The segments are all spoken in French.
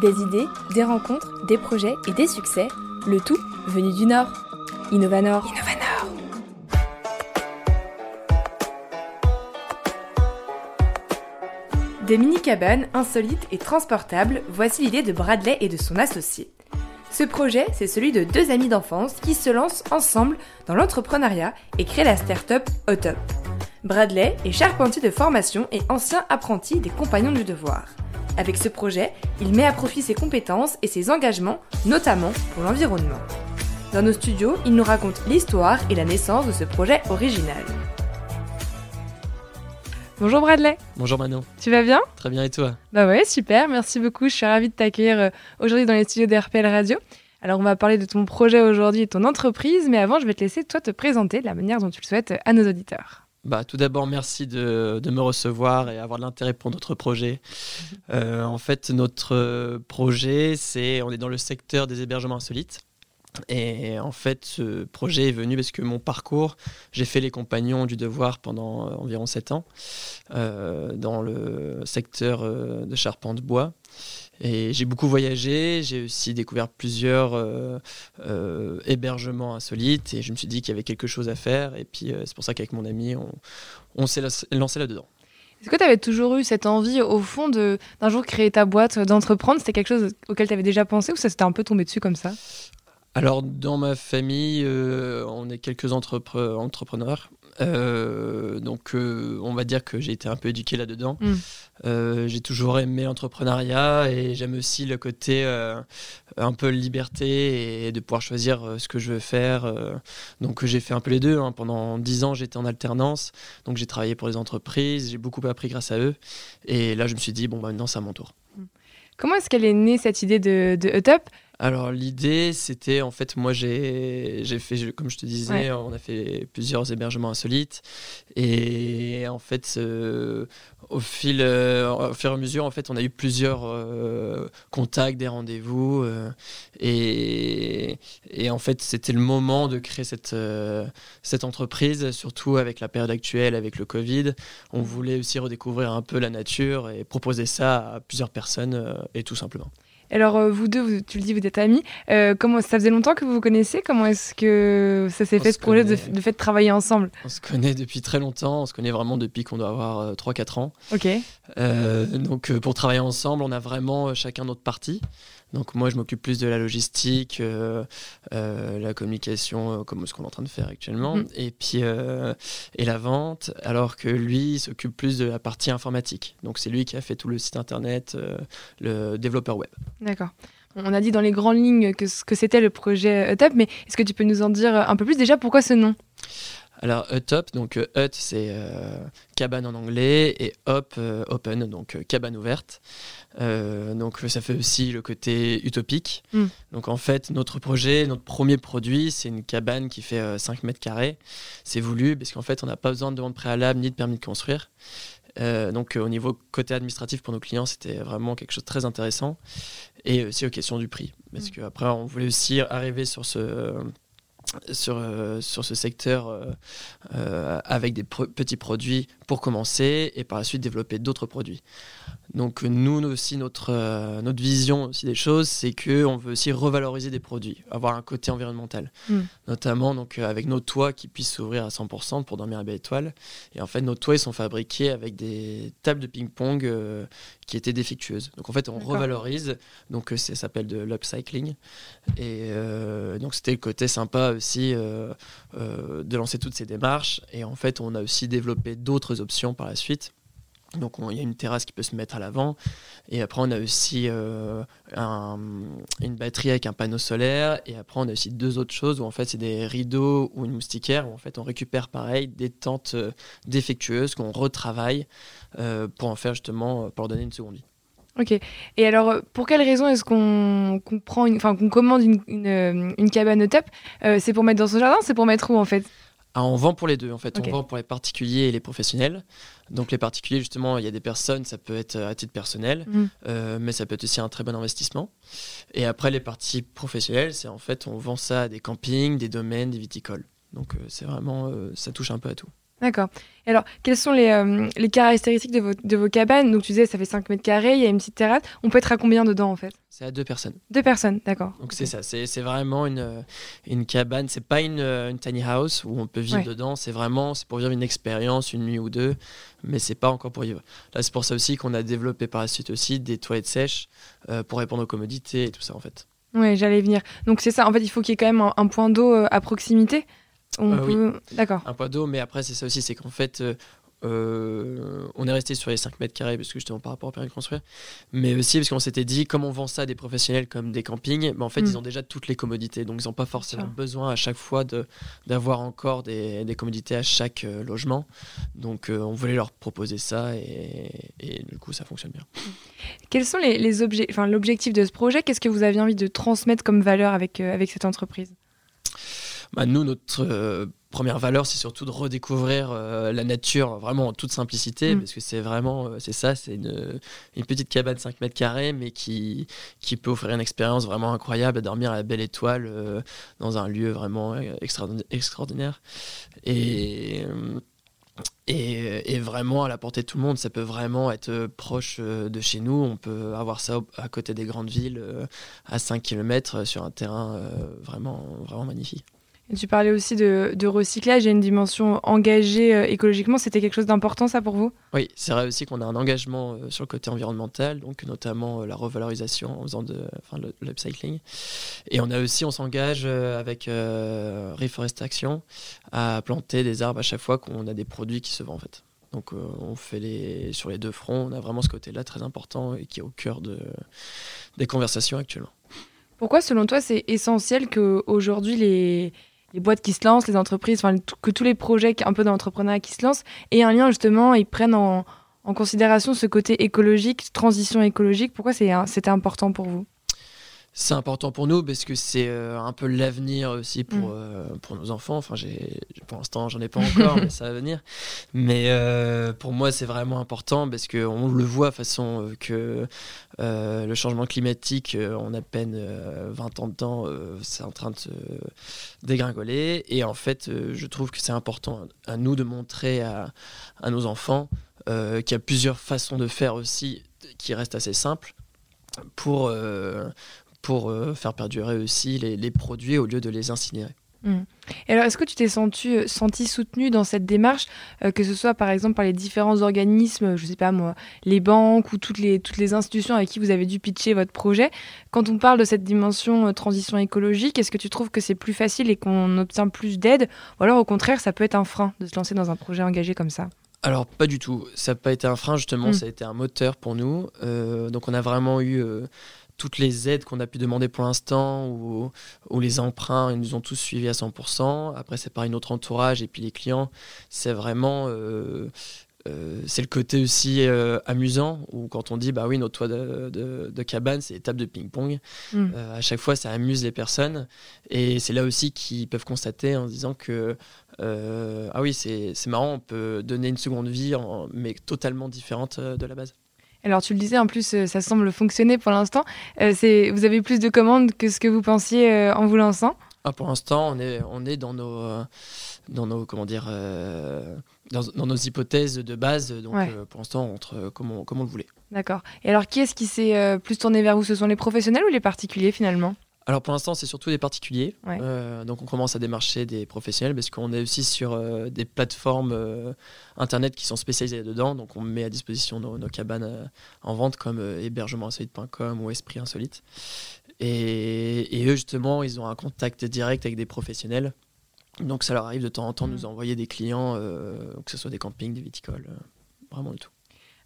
Des idées, des rencontres, des projets et des succès, le tout venu du Nord. Innovanor. Innovanor. Des mini-cabanes insolites et transportables, voici l'idée de Bradley et de son associé. Ce projet, c'est celui de deux amis d'enfance qui se lancent ensemble dans l'entrepreneuriat et créent la start-up Hotop. Bradley est charpentier de formation et ancien apprenti des Compagnons du Devoir. Avec ce projet, il met à profit ses compétences et ses engagements, notamment pour l'environnement. Dans nos studios, il nous raconte l'histoire et la naissance de ce projet original. Bonjour Bradley. Bonjour Manon. Tu vas bien? Très bien et toi? Bah ouais, super, merci beaucoup. Je suis ravie de t'accueillir euh, aujourd'hui dans les studios d'RPL Radio. Alors on va parler de ton projet aujourd'hui et ton entreprise, mais avant je vais te laisser toi te présenter de la manière dont tu le souhaites à nos auditeurs. Bah, tout d'abord, merci de, de, me recevoir et avoir de l'intérêt pour notre projet. Euh, en fait, notre projet, c'est on est dans le secteur des hébergements insolites. Et en fait, ce projet est venu parce que mon parcours, j'ai fait les compagnons du devoir pendant environ 7 ans euh, dans le secteur euh, de charpente bois. Et j'ai beaucoup voyagé, j'ai aussi découvert plusieurs euh, euh, hébergements insolites et je me suis dit qu'il y avait quelque chose à faire. Et puis euh, c'est pour ça qu'avec mon ami, on, on s'est lancé là-dedans. Est-ce que tu avais toujours eu cette envie, au fond, d'un jour créer ta boîte, d'entreprendre? C'était quelque chose auquel tu avais déjà pensé ou ça s'était un peu tombé dessus comme ça? Alors, dans ma famille, euh, on est quelques entrepre entrepreneurs. Euh, donc, euh, on va dire que j'ai été un peu éduqué là-dedans. Mm. j'ai toujours aimé l'entrepreneuriat et j'aime aussi le côté un peu liberté et de pouvoir choisir ce que je veux faire. donc, j'ai fait un peu les deux. Hein. Pendant dix ans, j'étais en alternance. Donc, j'ai travaillé pour les entreprises. J'ai beaucoup appris grâce à eux. Et là, je me suis dit, bon, bah, maintenant, c'est à mon tour. Mm. Comment est-ce qu'elle est née cette idée de, de Up? Alors l'idée, c'était en fait, moi j'ai fait, comme je te disais, on a fait plusieurs hébergements insolites et en fait, au fil, euh, au fur et à mesure, en fait, on a eu plusieurs euh, contacts, des rendez-vous euh, et, et, en fait, c'était le moment de créer cette cette entreprise, surtout avec la période actuelle, avec le Covid. On voulait aussi redécouvrir un peu la nature et proposer ça à plusieurs personnes et tout simplement. Alors, euh, vous deux, tu le dis, vous êtes amis. Euh, comment, ça faisait longtemps que vous vous connaissez? Comment est-ce que ça s'est fait, ce projet de, fait de travailler ensemble? On se connaît depuis très longtemps. On se connaît vraiment depuis qu'on doit avoir 3-4 euh, ans. Ok. donc, pour travailler ensemble, on a vraiment chacun notre partie. Donc moi, je m'occupe plus de la logistique, euh, euh, la communication, euh, comme ce qu'on est en train de faire actuellement, mhm. et puis et la vente, alors que lui s'occupe plus de la partie informatique. Donc c'est lui qui a fait tout le site internet, le développeur web. D'accord. On a dit dans les grandes lignes que ce que c'était le projet Top, mais est-ce que tu peux nous en dire un peu plus déjà Pourquoi ce nom? Alors, Hut donc Hut, c'est cabane en anglais, et Hop, open, donc cabane ouverte. Euh, donc ça fait aussi le côté utopique. Mm. Donc en fait, notre projet, notre premier produit, c'est une cabane qui fait 5 euh, mètres carrés. C'est voulu parce qu'en fait, on n'a pas besoin de demande préalable ni de permis de construire. Euh, donc au niveau côté administratif pour nos clients, c'était vraiment quelque chose de très intéressant. Et aussi aux questions du prix. Parce mm. qu'après, on voulait aussi arriver sur ce sur, euh, sur ce secteur euh, euh, avec des petits produits pour commencer et par la suite développer d'autres produits. Donc nous aussi notre, notre vision aussi des choses c'est que on veut aussi revaloriser des produits, avoir un côté environnemental, mm. notamment donc avec nos toits qui puissent s'ouvrir à 100% pour dormir à belle étoile. Et en fait nos toits ils sont fabriqués avec des tables de ping-pong qui étaient défectueuses. Donc en fait on revalorise, donc ça s'appelle de l'upcycling. Et donc c'était le côté sympa aussi euh, euh, de lancer toutes ces démarches. Et en fait, on a aussi développé d'autres options par la suite. Donc il y a une terrasse qui peut se mettre à l'avant. Et après, on a aussi euh, une batterie avec un panneau solaire. Et après, on a aussi deux autres choses où en fait, c'est des rideaux ou une moustiquaire où en fait, on récupère pareil des tentes défectueuses qu'on retravaille pour en faire justement, pour leur donner une seconde vie. Ok. Et alors, euh, pour quelle raison est-ce qu'on prend, enfin, qu'on commande une, euh, cabane top? Euh, C'est pour mettre dans son jardin? C'est pour mettre où en fait? Ah, on vend pour les deux en fait. On vend pour les particuliers et les professionnels. Donc les particuliers justement, il y a des personnes, ça peut être à titre personnel, mm. mais ça peut être aussi un très bon investissement. Et après les parties professionnelles, c'est en fait on vend ça à des campings, des domaines, des viticoles. Donc c'est vraiment, ça touche un peu à tout. D'accord. Alors, quelles sont les, euh, les caractéristiques de vos, de vos, cabanes? Donc, tu disais, ça fait 5 mètres carrés, il y a une petite terrasse. On peut être à combien dedans, en fait? C'est à deux personnes. Deux personnes, d'accord. Donc, c'est ça. C'est vraiment une, une cabane. C'est pas une, une, tiny house où on peut vivre dedans. C'est vraiment c'est pour vivre une expérience, une nuit ou deux. Mais c'est pas encore pour vivre. Là, c'est pour ça aussi qu'on a développé par la suite aussi des toilettes sèches euh, pour répondre aux commodités et tout ça, en fait. Oui, j'allais venir. Donc, c'est ça. En fait, il faut qu'il y ait quand même un, un point d'eau euh, à proximité euh, D'accord. Un point d'eau, mais après, c'est ça aussi, c'est qu'en fait, euh, euh, on est resté sur les 5 mètres carrés parce que justement par rapport au permis de construire, mais aussi parce qu'on s'était dit, comme on vend ça à des professionnels comme des campings, mais en fait, ils mm. ont déjà toutes les commodités, donc ils n'ont pas forcément besoin à chaque fois d'avoir encore des, des, commodités à chaque logement. Donc, on voulait leur proposer ça et, et, du coup, ça fonctionne bien. Quels sont les, les objets, enfin, l'objectif de ce projet? Qu'est-ce que vous aviez envie de transmettre comme valeur avec, avec cette entreprise? Bah, nous, notre euh, première valeur, c'est surtout de redécouvrir euh, la nature vraiment en toute simplicité, mm. parce que c'est vraiment, euh, c'est ça, c'est une, une, petite cabane 5 mètres carrés, mais qui, qui peut offrir une expérience vraiment incroyable, à dormir à la belle étoile dans un lieu vraiment extraordinaire. Et. Et, et, vraiment à la portée de tout le monde. Ça peut vraiment être proche de chez nous. On peut avoir ça à côté des grandes villes, à 5 km sur un terrain vraiment, vraiment magnifique tu parlais aussi de, recyclage, a une dimension engagée euh, écologiquement. C'était quelque chose d'important, ça, pour vous? Oui, c'est vrai aussi qu'on a un engagement euh, sur le côté environnemental, donc notamment euh, la revalorisation en faisant de, enfin, l'upcycling. Et on a aussi, on s'engage avec Reforest Action à planter des arbres à chaque fois qu'on a des produits qui se vendent, en fait. Donc on fait les sur les deux fronts, on a vraiment ce côté-là très important et qui est au cœur de, des conversations actuellement. Pourquoi, selon toi, c'est essentiel qu'aujourd'hui les, les boîtes qui se lancent, les entreprises, que tous les projets un peu d'entrepreneuriat qui se lancent aient un lien justement et prennent en, en considération ce côté écologique, transition écologique. Pourquoi c'était important pour vous? C'est important pour nous parce que c'est euh, un peu l'avenir aussi pour, mm. euh, pour nos enfants. Enfin, j'ai, pour l'instant, j'en ai pas encore, mais ça va venir. Mais euh, pour moi, c'est vraiment important parce qu'on le voit façon que le changement climatique, en à peine 20 ans de temps, c'est en train de se dégringoler. Et en fait, je trouve que c'est important à nous de montrer à, à nos enfants qu'il y a plusieurs façons de faire aussi qui restent assez simples pour, pour euh, faire perdurer aussi les, produits au lieu de les incinérer. Hmm. Et alors, est-ce que tu t'es senti, euh, senti soutenu dans cette démarche, euh, que ce soit par exemple par les différents organismes, je sais pas moi, les banques ou toutes les, toutes les institutions avec qui vous avez dû pitcher votre projet? Quand on parle de cette dimension transition écologique, est-ce que tu trouves que c'est plus facile et qu'on obtient plus d'aide? Ou alors au contraire, ça peut être un frein de se lancer dans un projet engagé comme ça? Alors pas du tout, ça n'a pas été un frein justement, hmm. ça a été un moteur pour nous. donc on a vraiment eu toutes les aides qu'on a pu demander pour l'instant ou, les emprunts, ils nous ont tous suivis à 100%. Après, c'est pareil, notre entourage et puis les clients, c'est vraiment. Euh, euh, c'est le côté aussi euh, amusant où quand on dit bah oui notre toit de, cabane c'est étape de ping-pong mm. à chaque fois ça amuse les personnes et c'est là aussi qu'ils peuvent constater en disant que ah oui c'est marrant on peut donner une seconde vie mais totalement différente de la base alors tu le disais, en plus, euh, ça semble fonctionner pour l'instant. Euh, c'est, vous avez plus de commandes que ce que vous pensiez euh, en vous lançant? Ah, Pour l'instant, on est, on est dans nos, dans nos, comment dire, dans, nos hypothèses de base. Donc pour l'instant, on entre comme on, comme on le voulait. D'accord. Et alors, qui est-ce qui s'est plus tourné vers vous? Ce sont les professionnels ou les particuliers finalement? Alors pour l'instant, c'est surtout des particuliers. Euh, donc on commence à démarcher des professionnels parce qu'on est aussi sur euh, des plateformes euh, internet qui sont spécialisées dedans. Donc on met à disposition nos, cabanes en vente comme hébergementinsolite.com ou Esprit Insolite. Et, eux justement, ils ont un contact direct avec des professionnels. Donc ça leur arrive de temps en temps de nous envoyer des clients, que ce soit des campings, des viticoles, vraiment du tout.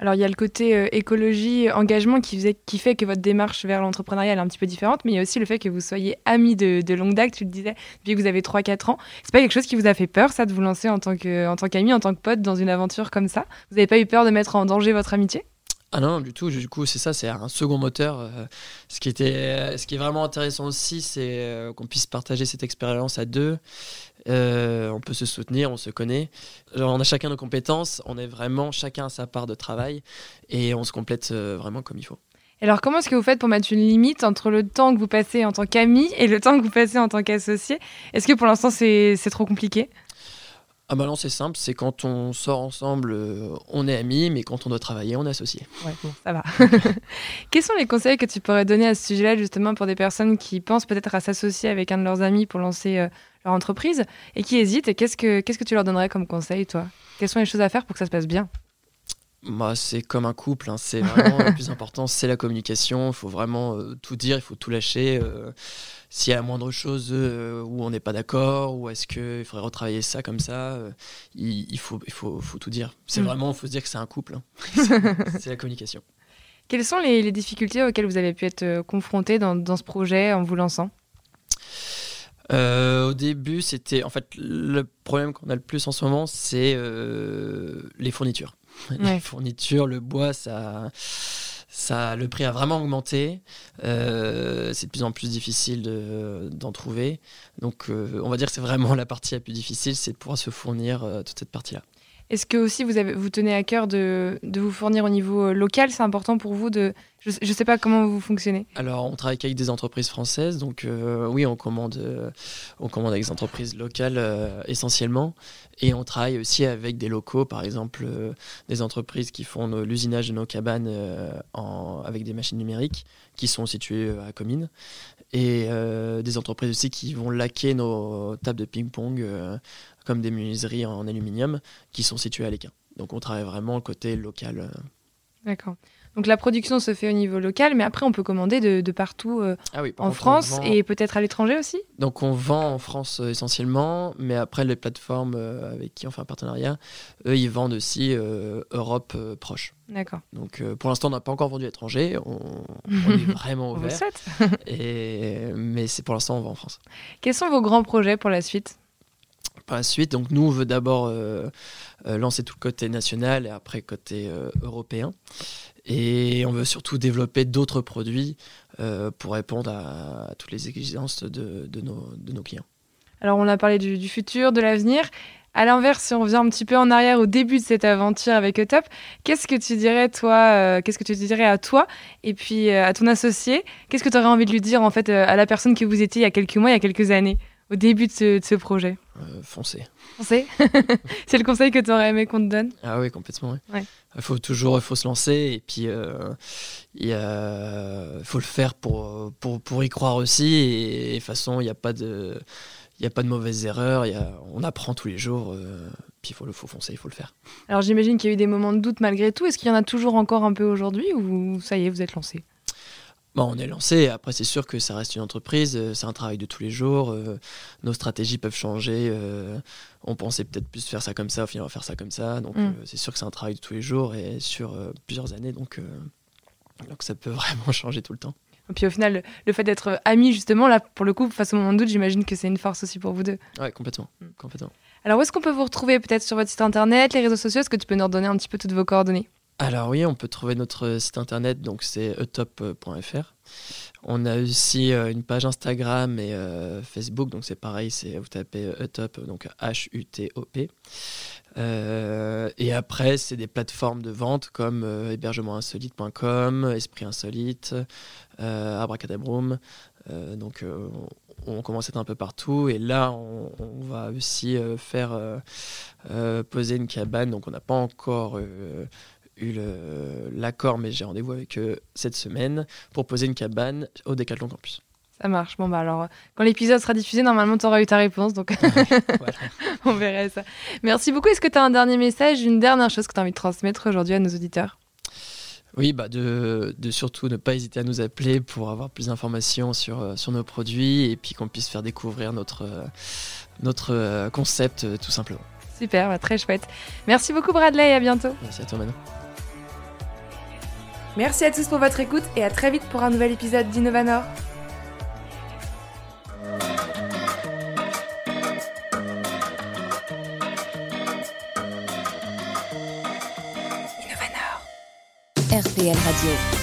Alors il y a le côté euh, écologie, engagement qui, faisait, qui fait que votre démarche vers l'entrepreneuriat est un petit peu différente, mais il y a aussi le fait que vous soyez amis de, de longue date, tu le disais, depuis que vous avez 3-4 ans. C'est pas quelque chose qui vous a fait peur, ça, de vous lancer en tant qu'ami, en, en tant que pote dans une aventure comme ça? Vous n'avez pas eu peur de mettre en danger votre amitié? Ah non, du tout. Du coup, c'est ça, c'est un second moteur. Euh, ce, qui était, ce qui est vraiment intéressant aussi, c'est euh, qu'on puisse partager cette expérience à deux. Euh, on peut se soutenir, on se connaît. on a chacun nos compétences, on est vraiment chacun à sa part de travail et on se complète vraiment comme il faut. Alors, comment est-ce que vous faites pour mettre une limite entre le temps que vous passez en tant qu'ami et le temps que vous passez en tant qu'associé? Est-ce que pour l'instant, c'est trop compliqué? Ah bah non, c'est simple, c'est quand on sort ensemble, euh, on est amis, mais quand on doit travailler, on est associé. Ouais, bon, ça va. Quels sont les conseils que tu pourrais donner à ce sujet-là, justement, pour des personnes qui pensent peut-être à s'associer avec un de leurs amis pour lancer euh, leur entreprise et qui hésitent? Qu'est-ce que, qu'est-ce que tu leur donnerais comme conseil, toi? Quelles sont les choses à faire pour que ça se passe bien? Bah, c'est comme un couple, hein. c'est vraiment le plus important, c'est la communication. Il faut vraiment euh, tout dire, il faut tout lâcher. Euh, s'il y a la moindre chose euh, où on n'est pas d'accord, ou est-ce qu'il faudrait retravailler ça comme ça, il, faut, il faut, faut, tout dire. C'est mm. vraiment, il faut se dire que c'est un couple. Hein. c'est la communication. Quelles sont les, difficultés auxquelles vous avez pu être confrontés dans, dans ce projet en vous lançant? Au début, c'était en fait le problème qu'on a le plus en ce moment, c'est les fournitures. les fournitures, le bois, ça, ça, le prix a vraiment augmenté. Euh, c'est de plus en plus difficile d'en trouver. Donc, euh, on va dire que c'est vraiment la partie la plus difficile, c'est de pouvoir se fournir euh, toute cette partie-là. Est-ce que aussi vous, vous tenez à cœur de, de vous fournir au niveau local? C'est important pour vous de, je ne sais pas comment vous fonctionnez. Alors, on travaille avec des entreprises françaises, donc oui, on commande, on commande avec des entreprises locales essentiellement, et on travaille aussi avec des locaux, par exemple des entreprises qui font l'usinage de nos cabanes avec des machines numériques qui sont situées à Comines, et des entreprises aussi qui vont laquer nos tables de ping-pong comme des menuiseries en aluminium qui sont situées à l'Équin. Donc on travaille vraiment le côté local. Euh. D'accord. Donc la production se fait au niveau local, mais après on peut commander de, partout euh, ah en France et peut-être à l'étranger aussi? Donc on vend en France euh, essentiellement, mais après les plateformes avec qui on fait un partenariat, eux ils vendent aussi Europe proche. D'accord. Donc pour l'instant on n'a pas encore vendu à l'étranger, on, est vraiment ouvert. on et, mais c'est pour l'instant on vend en France. Quels sont vos grands projets pour la suite? Par la suite. Donc nous, on veut d'abord euh, euh, lancer tout le côté national et après côté euh, européen. Et on veut surtout développer d'autres produits pour répondre à, toutes les exigences de, nos, clients. Alors on a parlé du, futur, de l'avenir. À l'inverse, si on revient un petit peu en arrière au début de cette aventure avec Utop, qu'est-ce que tu dirais toi, qu'est-ce que tu dirais à toi et puis à ton associé? Qu'est-ce que tu aurais envie de lui dire en fait à la personne que vous étiez il y a quelques mois, il y a quelques années? Au début de ce, projet euh, Foncez. Foncez C'est le conseil que tu aurais aimé qu'on te donne? Ah oui, complètement. Il faut toujours faut se lancer et puis euh, il faut le faire pour, pour, pour y croire aussi. Et, de toute façon, il n'y a pas de. Il a pas de mauvaises erreurs, y a, on apprend tous les jours, euh, puis il faut, faut foncer, il faut le faire. Alors j'imagine qu'il y a eu des moments de doute malgré tout. Est-ce qu'il y en a toujours encore un peu aujourd'hui ou ça y est, vous êtes lancé? Bon, on est lancé. Après, c'est sûr que ça reste une entreprise. Euh, c'est un travail de tous les jours. Euh, nos stratégies peuvent changer. Euh, on pensait peut-être plus faire ça comme ça. Au final, on va faire ça comme ça. Donc, mm. c'est sûr que c'est un travail de tous les jours et sur plusieurs années. Donc, donc, ça peut vraiment changer tout le temps. Et puis au final, le fait d'être amis, justement, là, pour le coup, face au moment de doute, j'imagine que c'est une force aussi pour vous deux. Oui, complètement. Mm. complètement. Alors, où est-ce qu'on peut vous retrouver Peut-être sur votre site internet, les réseaux sociaux? Est-ce que tu peux nous redonner un petit peu toutes vos coordonnées? Alors oui, on peut trouver notre site internet, donc c'est etop.fr. On a aussi euh, une page Instagram et euh, Facebook, donc c'est pareil, c'est vous tapez etop, donc H-U-T-O-P. Euh, et après, c'est des plateformes de vente comme hébergementinsolite.com, Esprit Insolite, Abracadabroom. donc on commence à être un peu partout et là on, on va aussi faire poser une cabane donc on n'a pas encore eu l'accord, mais j'ai rendez-vous avec eux cette semaine pour poser une cabane au Décathlon Campus. Ça marche. Bon, bah alors, quand l'épisode sera diffusé, normalement, tu auras eu ta réponse. Donc, on verrait ça. Merci beaucoup. Est-ce que tu as un dernier message, une dernière chose que tu as envie de transmettre aujourd'hui à nos auditeurs? Oui, bah de, de, surtout ne pas hésiter à nous appeler pour avoir plus d'informations sur, euh, sur nos produits et puis qu'on puisse faire découvrir notre, euh, notre euh, concept tout simplement. Super, bah, très chouette. Merci beaucoup Bradley et à bientôt. Merci à toi Manon. Merci à tous pour votre écoute et à très vite pour un nouvel épisode d'Innovanor. RPL Radio.